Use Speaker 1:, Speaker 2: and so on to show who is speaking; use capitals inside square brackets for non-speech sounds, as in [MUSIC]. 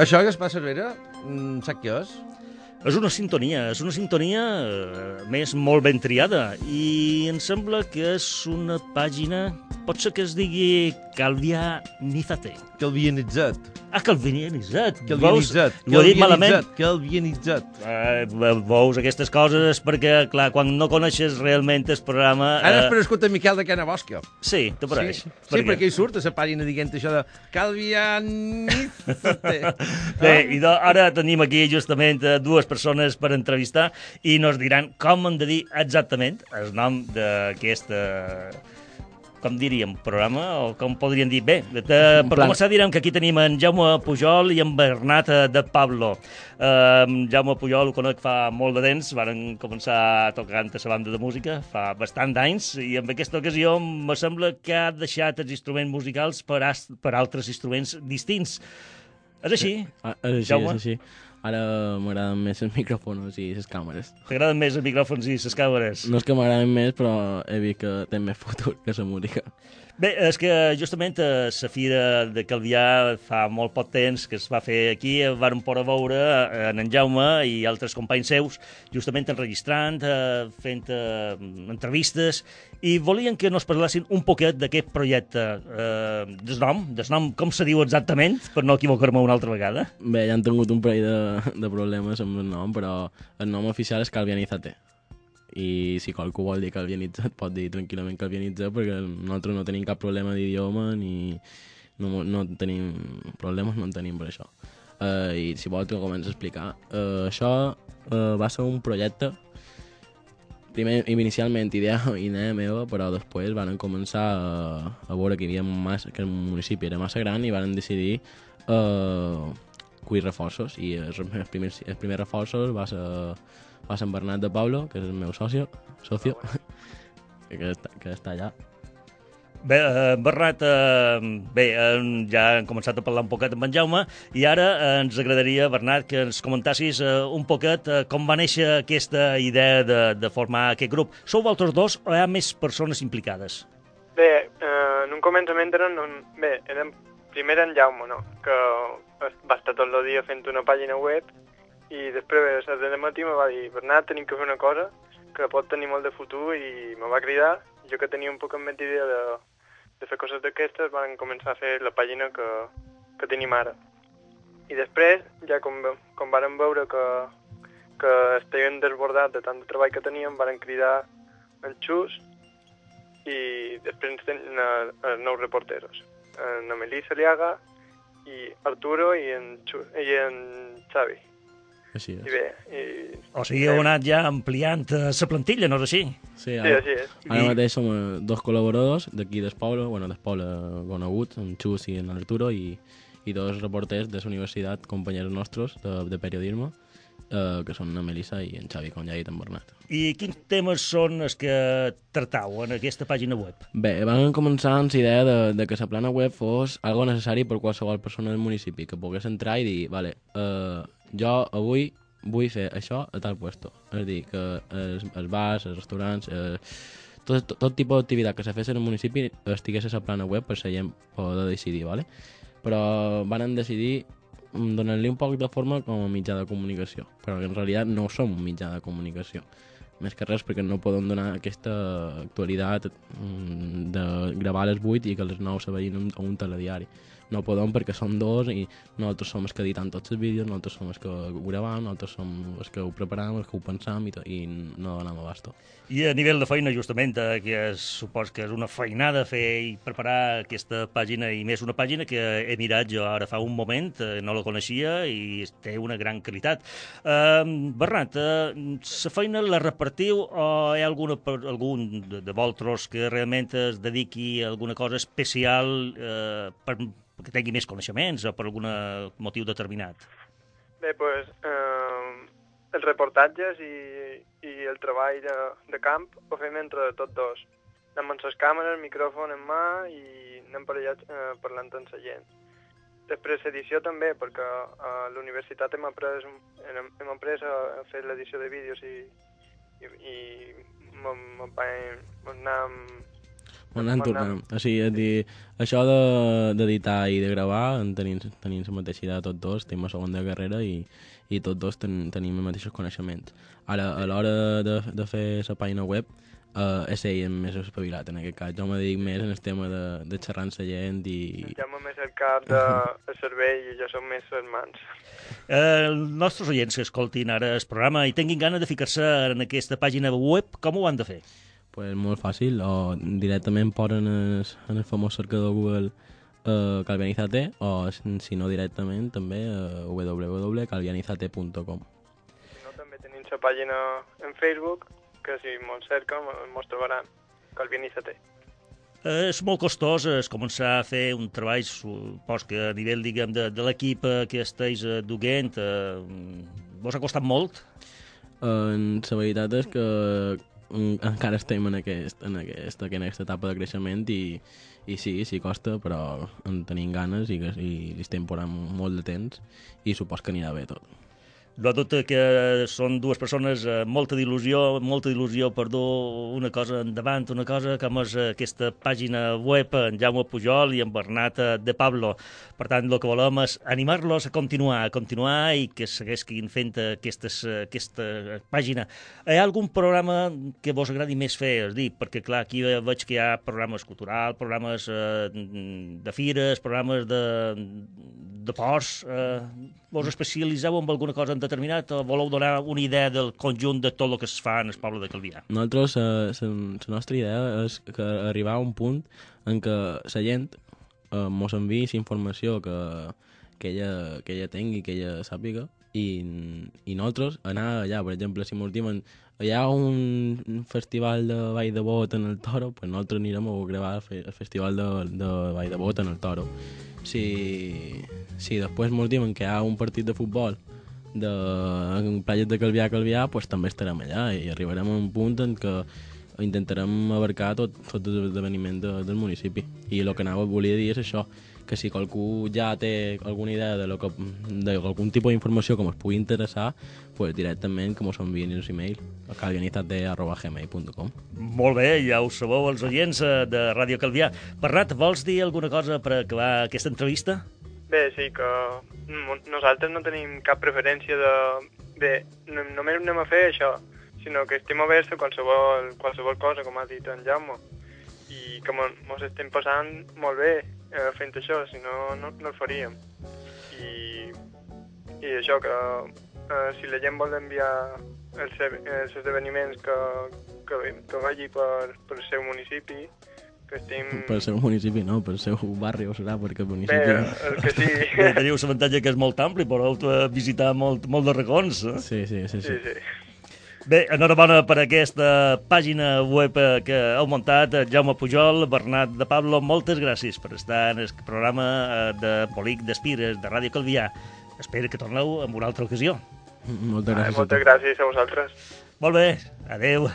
Speaker 1: Això, Gaspar Cervera, mm, sap què és?
Speaker 2: És una sintonia, és una sintonia eh, més molt ben triada i em sembla que és una pàgina, pot ser que es digui Calvià Nizate.
Speaker 1: Calvianitzat.
Speaker 2: Ah, Calvianitzat.
Speaker 1: Calvianitzat.
Speaker 2: Veus? Ho he dit malament.
Speaker 1: Calvianitzat.
Speaker 2: Eh, veus aquestes coses perquè, clar, quan no coneixes realment el programa...
Speaker 1: Ara
Speaker 2: eh,
Speaker 1: has escoltat Miquel de Cana Bosca.
Speaker 2: Sí, t'apareix.
Speaker 1: Sí, sí perquè hi surt a la pàgina dient això de Calvianitzate. [LAUGHS]
Speaker 2: Bé, i de, ara tenim aquí justament eh, dues persones per entrevistar i nos diran com hem de dir exactament el nom d'aquesta com diríem, programa, o com podríem dir? Bé, de, per
Speaker 3: plan.
Speaker 2: començar direm que aquí tenim en Jaume Pujol i en Bernat eh, de Pablo. Uh, Jaume Pujol ho conec fa molt de temps, varen començar tocant a la banda de música fa bastant d'anys, i en aquesta ocasió me sembla que ha deixat els instruments musicals per, per altres instruments distints. És així?
Speaker 3: Ah, és així,
Speaker 2: Jaume?
Speaker 3: és així. Ara m'agraden més els micròfons i les càmeres.
Speaker 2: T'agraden més els micròfons i les càmeres?
Speaker 3: No és que m'agraden més, però he vist que té més futur que la música.
Speaker 2: Bé, és que justament a la fira de Calvià fa molt poc temps que es va fer aquí, varen poder veure eh, en en Jaume i altres companys seus justament enregistrant, eh, fent eh, entrevistes i volien que nos parlessin un poquet d'aquest projecte. Eh, des nom, des nom, com se diu exactament, per no equivocar-me una altra vegada?
Speaker 3: Bé, ja han tingut un parell de, de problemes amb el nom, però el nom oficial és Calvianizate. I si qualcú vol dir calvianitzat, pot dir tranquil·lament calvianitzat, perquè nosaltres no tenim cap problema d'idioma ni no, no tenim problemes, no en tenim per això. Uh, I si vol, que començo a explicar. Uh, això uh, va ser un projecte primer, inicialment idea, idea meva, però després van començar a, a veure que, hi havia massa, que el municipi era massa gran i van decidir uh, cuir reforços i els, els, primers, els primers reforços va ser, ser en Bernat de Pablo, que és el meu socio, socio [LAUGHS] que, està, que està allà.
Speaker 2: Bé, eh, Bernat, eh, bé, eh, ja hem començat a parlar un poquet amb en Jaume i ara eh, ens agradaria, Bernat, que ens comentassis eh, un poquet eh, com va néixer aquesta idea de, de formar aquest grup. Sou vosaltres dos o hi ha més persones implicades?
Speaker 4: Bé, eh, en un començament eren... Un... Bé, érem primer en Jaume, no? Que va estar tot el dia fent una pàgina web i després a de matí me va dir Bernat, tenim que fer una cosa que pot tenir molt de futur i me va cridar. Jo que tenia un poc en mente idea de, de fer coses d'aquestes, van començar a fer la pàgina que, que tenim ara. I després, ja com, com varen veure que, que estaven desbordats de tant de treball que teníem, varen cridar en Xus i després ens tenen els nous reporteros, en Melissa Liaga i Arturo i en, Xu, i en Xavi.
Speaker 3: Així
Speaker 4: I
Speaker 3: és.
Speaker 4: bé, i...
Speaker 2: O sigui, heu anat ja ampliant eh, la plantilla, no és així?
Speaker 3: Sí,
Speaker 4: Sí,
Speaker 3: ara,
Speaker 4: així és.
Speaker 3: ara
Speaker 2: I-
Speaker 3: mateix som eh, dos col·laboradors d'aquí d'Espoble, bueno, d'Espoble coneguts, en Xus i en Arturo, i, i dos reporters de la universitat, companys nostres de, de periodisme, eh, que són en Melissa i en Xavi, com ja he dit en Bernat.
Speaker 2: I quins temes són els que tractau en aquesta pàgina web?
Speaker 3: Bé, vam començar amb la idea de, de que la plana web fos algo necessari per qualsevol persona del municipi, que pogués entrar i dir, vale, eh, jo avui vull fer això a tal puesto. És a dir, que els, els bars, els restaurants, eh, tot, tot, tot tipus d'activitat que se fes en el municipi estigués a la plana web per la gent poder decidir, vale? Però van decidir mm, donar-li un poc de forma com a mitjà de comunicació, però en realitat no som un mitjà de comunicació més que res perquè no podem donar aquesta actualitat mm, de gravar a les 8 i que a les 9 se a un telediari. No podem perquè som dos i nosaltres som els que editem tots els vídeos, nosaltres som els que ho gravem, nosaltres som els que ho preparem, els que ho pensam i, i no donem abasto.
Speaker 2: I a nivell de feina, justament, eh, que es, supos que és una feinada fer i preparar aquesta pàgina, i més una pàgina que he mirat jo ara fa un moment, eh, no la coneixia i té una gran qualitat. Eh, Bernat, eh, la feina la repartiu o hi ha alguna, algun de, de vosaltres que realment es dediqui a alguna cosa especial eh, per, que tingui més coneixements o per algun motiu determinat?
Speaker 4: Bé, doncs, eh, els reportatges i, i el treball de, de camp ho fem entre tots dos. Anem amb les càmeres, el micròfon en mà i anem parellats eh, parlant amb la gent. després l'edició també, perquè a l'universitat hem après, hem, hem après a, fer l'edició de vídeos i, i, i me'n
Speaker 3: anem tornant. O sigui, és dir, això de- d'editar i de gravar, en tenim, tenim la mateixa idea tots dos, tenim la segona carrera i, i tots dos ten, tenim els mateixos coneixements. Ara, a l'hora de, de fer la pàgina web, eh, és ell més espavilat en aquest cas. Jo me dedic més en el tema de, de xerrar amb la gent i...
Speaker 4: ja més el cap de, [LAUGHS] el cervell i jo som més les mans.
Speaker 2: Eh, els nostres oients que escoltin ara el programa i tinguin gana de ficar-se en aquesta pàgina web, com ho han de fer?
Speaker 3: Pues molt fàcil, o directament posen en el, en el famós cercador Google eh, calvianizate o si no directament també eh, www.calvianizate.com
Speaker 4: no, també tenim la pàgina en Facebook, que si mos cerquen mos trobaran, Calvinízate.
Speaker 2: És molt costós és començar a fer un treball, supos que a nivell, diguem, de, de l'equip eh, que estàs eh, duent, eh, vos ha costat molt?
Speaker 3: Eh, la veritat és que encara estem en, aquest, en, aquesta, en aquesta etapa de creixement i, i sí, sí costa, però en tenim ganes i, i li estem posant molt de temps i supos que anirà bé tot.
Speaker 2: No dubte que són dues persones amb molta il·lusió, molta il·lusió per dur una cosa endavant, una cosa com és aquesta pàgina web en Jaume Pujol i en Bernat eh, de Pablo. Per tant, el que volem és animar-los a continuar, a continuar i que segueixin fent aquestes, aquesta pàgina. Hi ha algun programa que vos agradi més fer? És dir, perquè clar, aquí veig que hi ha programes culturals, programes eh, de fires, programes de, de ports. Eh, vos especialitzeu en alguna cosa en determinat o voleu donar una idea del conjunt de tot el que es fa en el poble de Calvià?
Speaker 3: Nosaltres, eh, la nostra idea és que arribar a un punt en què la gent eh, mos enviï informació que, que, ella, que ella tingui, que ella sàpiga, i, i nosaltres anar allà, per exemple, si mos diuen hi ha un, festival de Vall de Bot en el Toro, pues nosaltres anirem a gravar el, fe, el festival de, de Vall de Bot en el Toro. Si, si després mos diuen que hi ha un partit de futbol de en platges de Calvià a Calvià, pues també estarem allà i arribarem a un punt en què intentarem abarcar tot, tot l'esdeveniment de, del municipi. I el que anava volia dir és això, que si qualcú ja té alguna idea de lo que, d'algun tipus d'informació que ens pugui interessar, pues directament que ens enviïn els email a calvianitat.gmail.com
Speaker 2: Molt bé, ja ho sabeu, els oients eh, de Ràdio Calvià. Bernat, vols dir alguna cosa per acabar aquesta entrevista?
Speaker 4: Bé, sí, que no- nosaltres no tenim cap preferència de... de no, només anem a fer això, sinó que estem oberts a qualsevol, qualsevol cosa, com ha dit en Jaume, i que mos estem passant molt bé eh, fent això, si no, no, no el faríem. I, i això, que eh, si la gent vol enviar els, els esdeveniments que, que, que vagi per, per el seu municipi, que estem...
Speaker 3: Per seu municipi, no, per seu barri o serà, perquè el
Speaker 4: Bé,
Speaker 3: municipi...
Speaker 4: el que sí. [LAUGHS]
Speaker 2: Teniu l'avantatge que és molt ampli, podeu visitar molt, molt de racons. Eh?
Speaker 3: Sí, sí, sí, sí.
Speaker 4: Sí, sí.
Speaker 2: Bé, enhorabona per aquesta pàgina web eh, que heu muntat, eh, Jaume Pujol, Bernat de Pablo, moltes gràcies per estar en el programa eh, de Polic d'Espires, de Ràdio Calvià. Espero que torneu en una altra ocasió.
Speaker 3: Moltes gràcies a tu.
Speaker 4: moltes gràcies a vosaltres.
Speaker 2: Molt bé, adeu.